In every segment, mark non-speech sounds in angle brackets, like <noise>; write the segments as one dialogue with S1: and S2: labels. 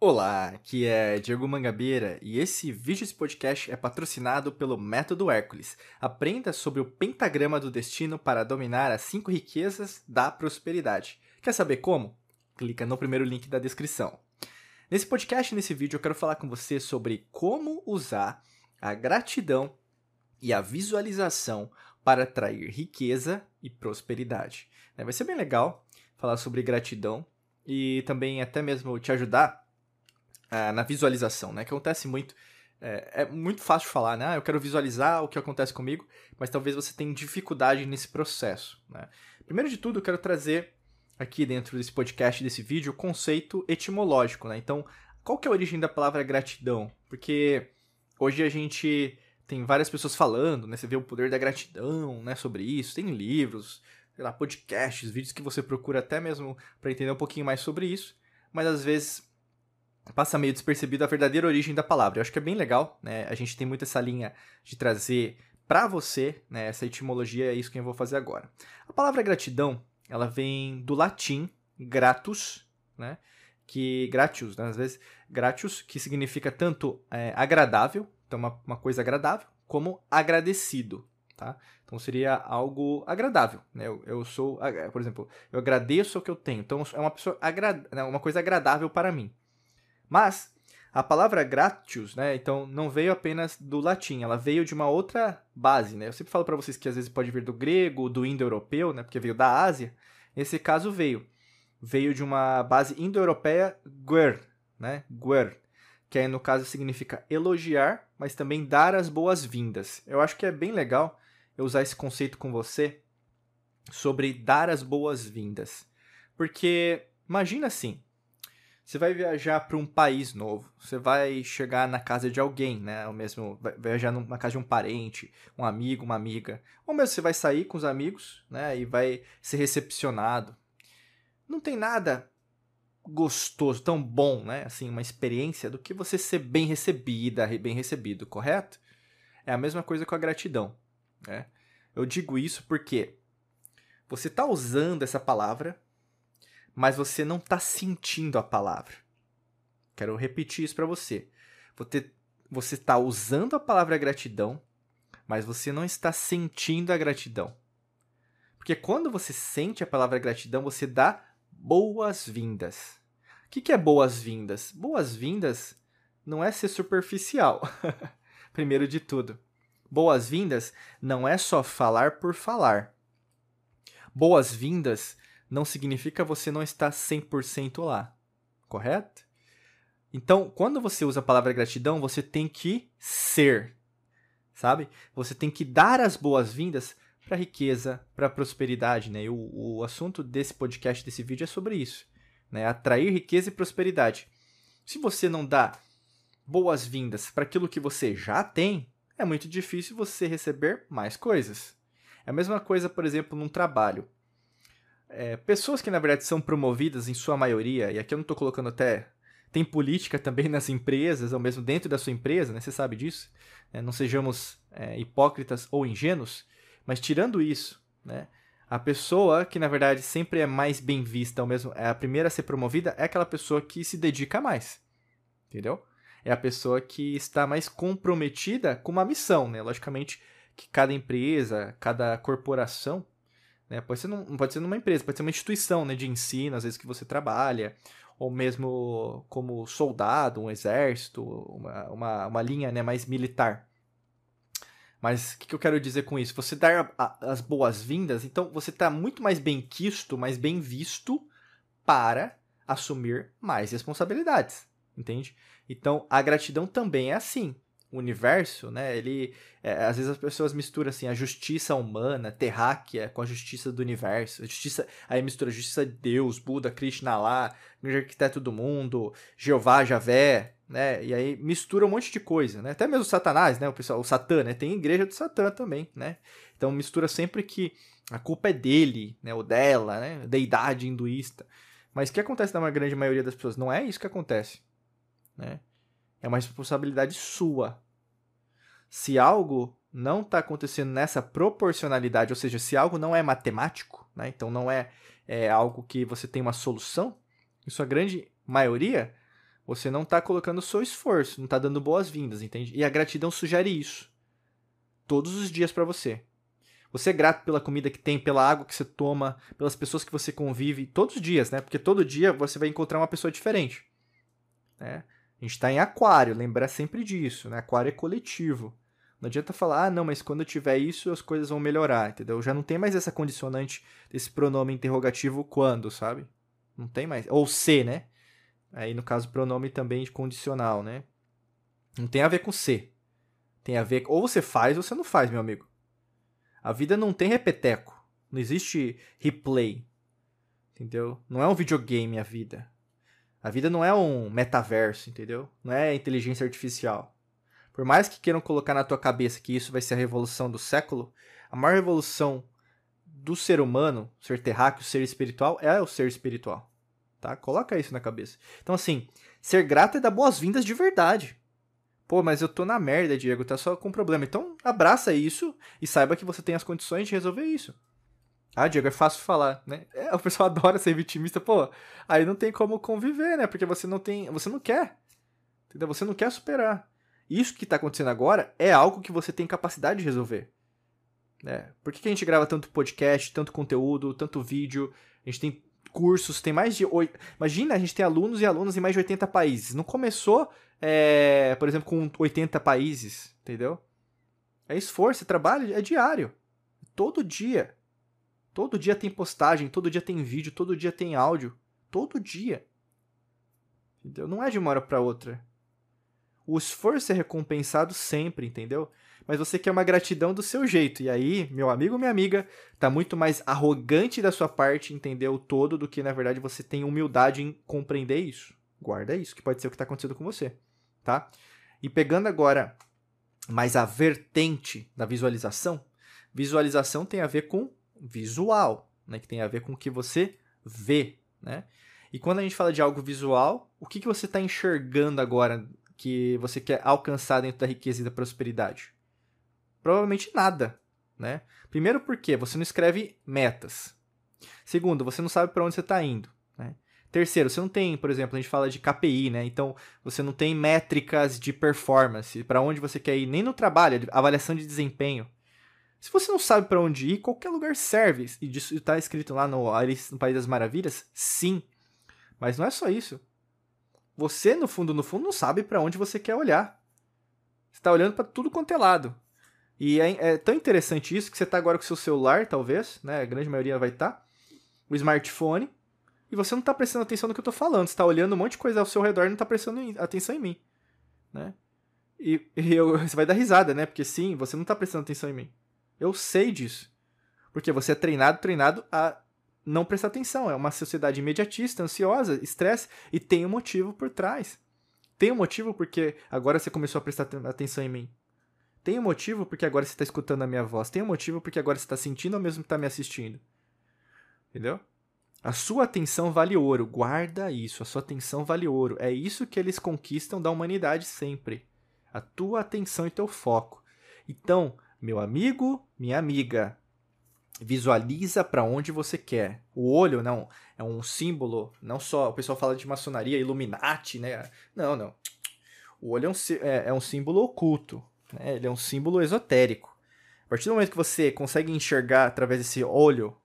S1: Olá, aqui é Diego Mangabeira e esse vídeo esse podcast é patrocinado pelo Método Hércules. Aprenda sobre o pentagrama do destino para dominar as cinco riquezas da prosperidade. Quer saber como? Clica no primeiro link da descrição. Nesse podcast, nesse vídeo, eu quero falar com você sobre como usar a gratidão e a visualização para atrair riqueza e prosperidade. Vai ser bem legal falar sobre gratidão e também até mesmo te ajudar na visualização, né? Que acontece muito. É, é, muito fácil falar, né? Ah, eu quero visualizar o que acontece comigo, mas talvez você tenha dificuldade nesse processo. Né? Primeiro de tudo, eu quero trazer aqui dentro desse podcast, desse vídeo, o conceito etimológico, né? Então, qual que é a origem da palavra gratidão? Porque hoje a gente tem várias pessoas falando, né? Você vê o poder da gratidão, né? Sobre isso, tem livros, sei lá, podcasts, vídeos que você procura até mesmo para entender um pouquinho mais sobre isso, mas às vezes passa meio despercebido a verdadeira origem da palavra. Eu acho que é bem legal, né? A gente tem muito essa linha de trazer para você, né, essa etimologia, é isso que eu vou fazer agora. A palavra gratidão, ela vem do latim gratus, né? Que gratius, né? às vezes gratius, que significa tanto é, agradável, então uma, uma coisa agradável, como agradecido, tá? Então seria algo agradável, né? Eu, eu, sou, por exemplo, eu agradeço o que eu tenho, então é uma pessoa agra, né, uma coisa agradável para mim. Mas a palavra gratius, né, então não veio apenas do latim, ela veio de uma outra base, né? Eu sempre falo para vocês que às vezes pode vir do grego, do indo-europeu, né, porque veio da Ásia. Nesse caso veio veio de uma base indo-europeia guer, né? Guer, que aí no caso significa elogiar, mas também dar as boas-vindas. Eu acho que é bem legal eu usar esse conceito com você sobre dar as boas-vindas. Porque imagina assim, você vai viajar para um país novo, você vai chegar na casa de alguém, né? Ou mesmo vai viajar na casa de um parente, um amigo, uma amiga. Ou mesmo você vai sair com os amigos, né? E vai ser recepcionado. Não tem nada gostoso, tão bom, né? Assim, uma experiência do que você ser bem recebida, bem recebido, correto? É a mesma coisa com a gratidão, né? Eu digo isso porque você está usando essa palavra mas você não está sentindo a palavra. Quero repetir isso para você. Você está usando a palavra gratidão, mas você não está sentindo a gratidão. Porque quando você sente a palavra gratidão, você dá boas-vindas. O que, que é boas-vindas? Boas-vindas não é ser superficial. <laughs> Primeiro de tudo. Boas-vindas não é só falar por falar. Boas-vindas não significa você não estar 100% lá, correto? Então, quando você usa a palavra gratidão, você tem que ser, sabe? Você tem que dar as boas-vindas para riqueza, para prosperidade, né? E o, o assunto desse podcast, desse vídeo é sobre isso, né? Atrair riqueza e prosperidade. Se você não dá boas-vindas para aquilo que você já tem, é muito difícil você receber mais coisas. É a mesma coisa, por exemplo, num trabalho é, pessoas que na verdade são promovidas em sua maioria, e aqui eu não estou colocando até. Tem política <laughs> também nas empresas, ou mesmo dentro da sua empresa, né? Você sabe disso. É, não sejamos é, hipócritas ou ingênuos, mas tirando isso, né? A pessoa que na verdade sempre é mais bem vista, ou mesmo é a primeira a ser promovida, é aquela pessoa que se dedica mais. Entendeu? É a pessoa que está mais comprometida com uma missão, né? Logicamente que cada empresa, cada corporação né? Pode, ser num, pode ser numa empresa, pode ser uma instituição né, de ensino, às vezes que você trabalha, ou mesmo como soldado, um exército, uma, uma, uma linha né, mais militar. Mas o que, que, eu quero dizer com isso? Você dar a, a, as boas-vindas, então você está muito mais bem quisto, mais bem visto para assumir mais responsabilidades, entende? Então a gratidão também é assim universo, né? Ele é, às vezes as pessoas misturam assim a justiça humana, terráquea, com a justiça do universo. A justiça, aí mistura a justiça de Deus, Buda, Krishna lá, arquiteto do mundo, Jeová, Javé, né? E aí mistura um monte de coisa, né? Até mesmo Satanás, né? O pessoal, o Satã, né? Tem igreja do Satã também, né? Então mistura sempre que a culpa é dele, né? Ou dela, né? Deidade hinduísta. Mas o que acontece na grande maioria das pessoas? Não é isso que acontece, né? É uma responsabilidade sua. Se algo não está acontecendo nessa proporcionalidade, ou seja, se algo não é matemático, né, então não é, é algo que você tem uma solução, em sua grande maioria, Você não está colocando o seu esforço, não está dando boas-vindas, entende? E a gratidão sugere isso. Todos os dias para você. Você é grato pela comida que tem, pela água que você toma, pelas pessoas que você convive, todos os dias, né? Porque todo dia você vai encontrar uma pessoa diferente. Né? A gente está em aquário, lembrar sempre disso, né? Aquário é coletivo. Não adianta falar, ah, não, mas quando eu tiver isso, as coisas vão melhorar, entendeu? Já não tem mais essa condicionante desse pronome interrogativo quando, sabe? Não tem mais. Ou se, né? Aí, no caso, pronome também condicional, né? Não tem a ver com se. Tem a ver. Ou você faz ou você não faz, meu amigo. A vida não tem repeteco. Não existe replay. Entendeu? Não é um videogame a vida. A vida não é um metaverso, entendeu? Não é inteligência artificial. Por mais que queiram colocar na tua cabeça que isso vai ser a revolução do século, a maior revolução do ser humano, ser terráqueo, ser espiritual, é o ser espiritual. Tá? Coloca isso na cabeça. Então, assim, ser grato é dar boas-vindas de verdade. Pô, mas eu tô na merda, Diego, tá só com problema. Então, abraça isso e saiba que você tem as condições de resolver isso. Ah, Diego, é fácil falar, né? É, o pessoal <laughs> adora ser vitimista, pô. Aí não tem como conviver, né? Porque você não tem, você não quer. Entendeu? Você não quer superar. Isso que tá acontecendo agora é algo que você tem capacidade de resolver. Né? Por que, que a gente grava tanto podcast, tanto conteúdo, tanto vídeo? A gente tem cursos, tem mais de. Oito... Imagina, a gente tem alunos e alunas em mais de 80 países. Não começou, é, por exemplo, com 80 países, entendeu? É esforço, é trabalho, é diário. Todo dia. Todo dia tem postagem, todo dia tem vídeo, todo dia tem áudio. Todo dia. Entendeu? Não é de uma hora para outra. O esforço é recompensado sempre, entendeu? mas você quer uma gratidão do seu jeito. E aí, meu amigo, minha amiga, tá muito mais arrogante da sua parte entender o todo do que na verdade você tem humildade em compreender isso. Guarda isso, que pode ser o que está acontecendo com você, tá? E pegando agora mais a vertente da visualização, visualização tem a ver com visual, né? Que tem a ver com o que você vê, né? E quando a gente fala de algo visual, o que, que você está enxergando agora que você quer alcançar dentro da riqueza e da prosperidade? Provavelmente nada, né? Primeiro porque você não escreve metas. Segundo, você não sabe para onde você está indo, né? Terceiro, você não tem, por exemplo, a gente fala de KPI, né? Então, você não tem métricas de performance, para onde você quer ir, nem no trabalho, avaliação de desempenho. Se você não sabe para onde ir, qualquer lugar serve. E isso está escrito lá no no País das Maravilhas? Sim. Mas não é só isso. Você, no fundo, no fundo, não sabe para onde você quer olhar. Você está olhando para tudo quanto é lado. E é, é, tão interessante isso que você está agora com o seu celular, talvez, né? A grande maioria vai estar. Tá, o smartphone. E você não está prestando atenção no que eu estou falando. Você está olhando um monte de coisa ao seu redor e não está prestando atenção em mim. Né? E, e eu, <laughs> você vai dar risada, né? Porque sim, você não está prestando atenção em mim. Eu sei disso. Porque você é treinado, treinado a não prestar atenção. É uma sociedade imediatista, ansiosa, estresse e tem um motivo por trás. Tem um motivo porque agora você começou a prestar atenção em mim. Tem um motivo porque agora você está escutando a minha voz. Tem um motivo porque agora você está sentindo ou mesmo está me assistindo. Entendeu? A sua atenção vale ouro. Guarda isso. A sua atenção vale ouro. É isso que eles conquistam da humanidade sempre. A tua atenção e teu foco. Então, meu amigo, minha amiga, visualiza para onde você quer. O olho não é um símbolo, não só o pessoal fala de maçonaria, Illuminati, né? Não, não. O olho é um, é, é um símbolo oculto. Né? Ele é um símbolo esotérico. A partir do momento que você consegue enxergar através desse olho,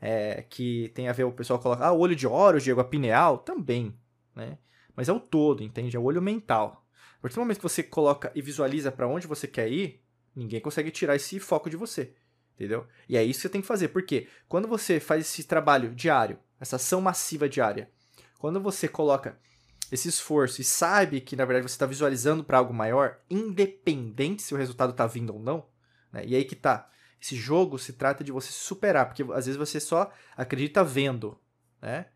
S1: é, que tem a ver, o pessoal coloca, ah, olho de Horus, Diego, a pineal, também, né? Mas é o todo, entende? É o olho mental. A partir do momento que você coloca e visualiza para onde você quer ir, ninguém consegue tirar esse foco de você, entendeu? E é isso que você tem que fazer, porque quando você faz esse trabalho diário, essa ação massiva diária, quando você coloca esse esforço e sabe que na verdade você está visualizando para algo maior, independente se o resultado está vindo ou não, né? E aí que tá. Esse jogo se trata de você superar, porque às vezes você só acredita vendo, né?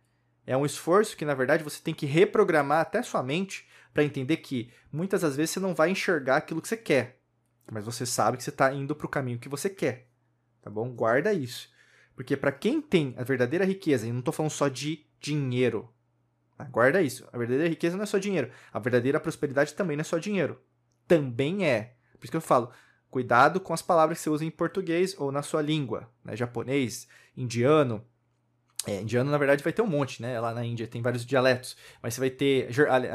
S1: É um esforço que na verdade você tem que reprogramar até sua mente para entender que muitas das vezes você não vai enxergar aquilo que você quer, mas você sabe que você está indo para o caminho que você quer, tá bom? Guarda isso, porque para quem tem a verdadeira riqueza, e não estou falando só de dinheiro, Guarda isso. A verdadeira riqueza não é só dinheiro. A verdadeira prosperidade também não é só dinheiro. Também é. Por isso que eu falo, cuidado com as palavras que você usa em português ou na sua língua, né? japonês, indiano, É, indiano, na verdade, vai ter um monte, né? Lá na Índia tem vários dialetos. Mas você vai ter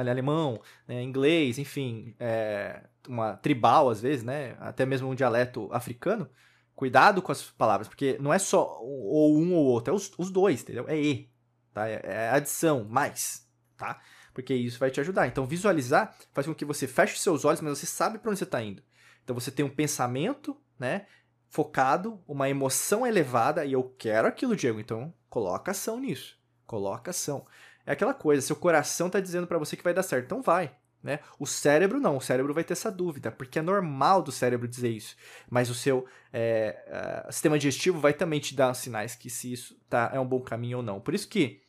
S1: alemão, né? inglês, enfim, é, uma tribal, às vezes, né? Até mesmo um dialeto africano. Cuidado com as palavras, porque não é só ou um ou outro, é os, os dois, entendeu? É E, tá? É, é adição, mais, tá? Porque isso vai te ajudar. Então, visualizar faz com que você feche os seus olhos, mas você sabe para onde você está indo. Então, você tem um pensamento, né? Focado, uma emoção elevada, e eu quero aquilo, Diego. Então, Coloca ação nisso. Coloca ação. É aquela coisa, seu coração está dizendo para você que vai dar certo, então vai. Né? O cérebro não, o cérebro vai ter essa dúvida, porque é normal do cérebro dizer isso. Mas o seu é, uh, sistema digestivo vai também te dar sinais que se isso tá, é um bom caminho ou não. Por isso que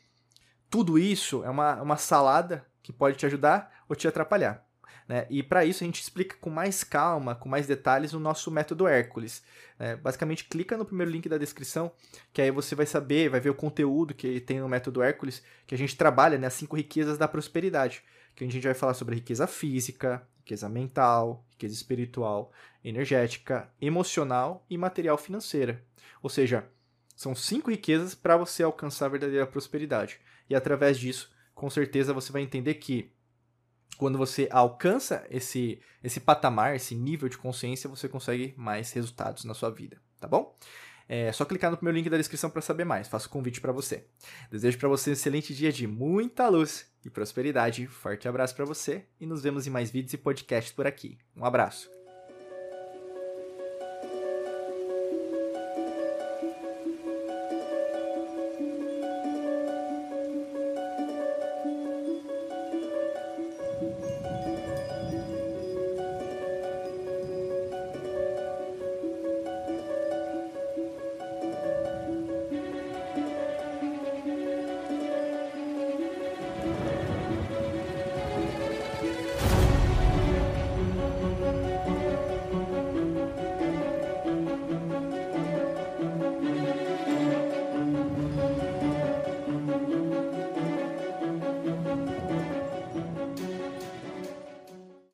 S1: tudo isso é uma, uma salada que pode te ajudar ou te atrapalhar. Né? E para isso a gente explica com mais calma, com mais detalhes, o nosso método Hércules. Né? Basicamente, clica no primeiro link da descrição, que aí você vai saber, vai ver o conteúdo que tem no método Hércules, que a gente trabalha, né? as cinco riquezas da prosperidade. Que a gente vai falar sobre riqueza física, riqueza mental, riqueza espiritual, energética, emocional e material financeira. Ou seja, são cinco riquezas para você alcançar a verdadeira prosperidade. E através disso, com certeza você vai entender que quando você alcança esse, esse patamar, esse nível de consciência, você consegue mais resultados na sua vida, tá bom? É só clicar no primeiro link da descrição para saber mais. Faço o convite para você. Desejo para você um excelente dia de muita luz e prosperidade. Forte abraço para você e nos vemos em mais vídeos e podcasts por aqui. Um abraço.